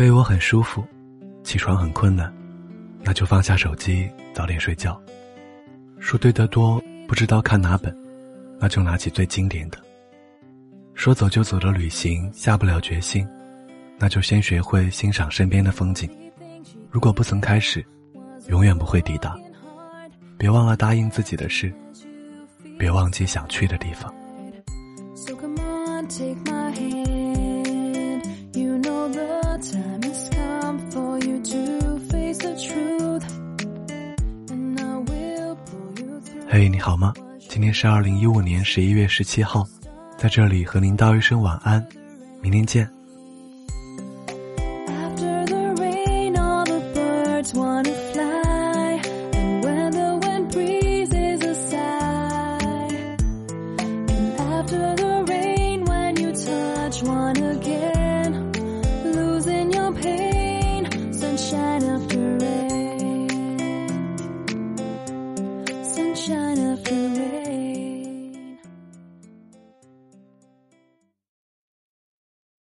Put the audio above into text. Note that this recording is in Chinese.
被窝很舒服，起床很困难，那就放下手机，早点睡觉。书堆得多，不知道看哪本，那就拿起最经典的。说走就走的旅行，下不了决心，那就先学会欣赏身边的风景。如果不曾开始，永远不会抵达。别忘了答应自己的事，别忘记想去的地方。嘿你好吗？今天是二零一五年十一月十七号在这里和您道一声晚安明天见。shine up for me.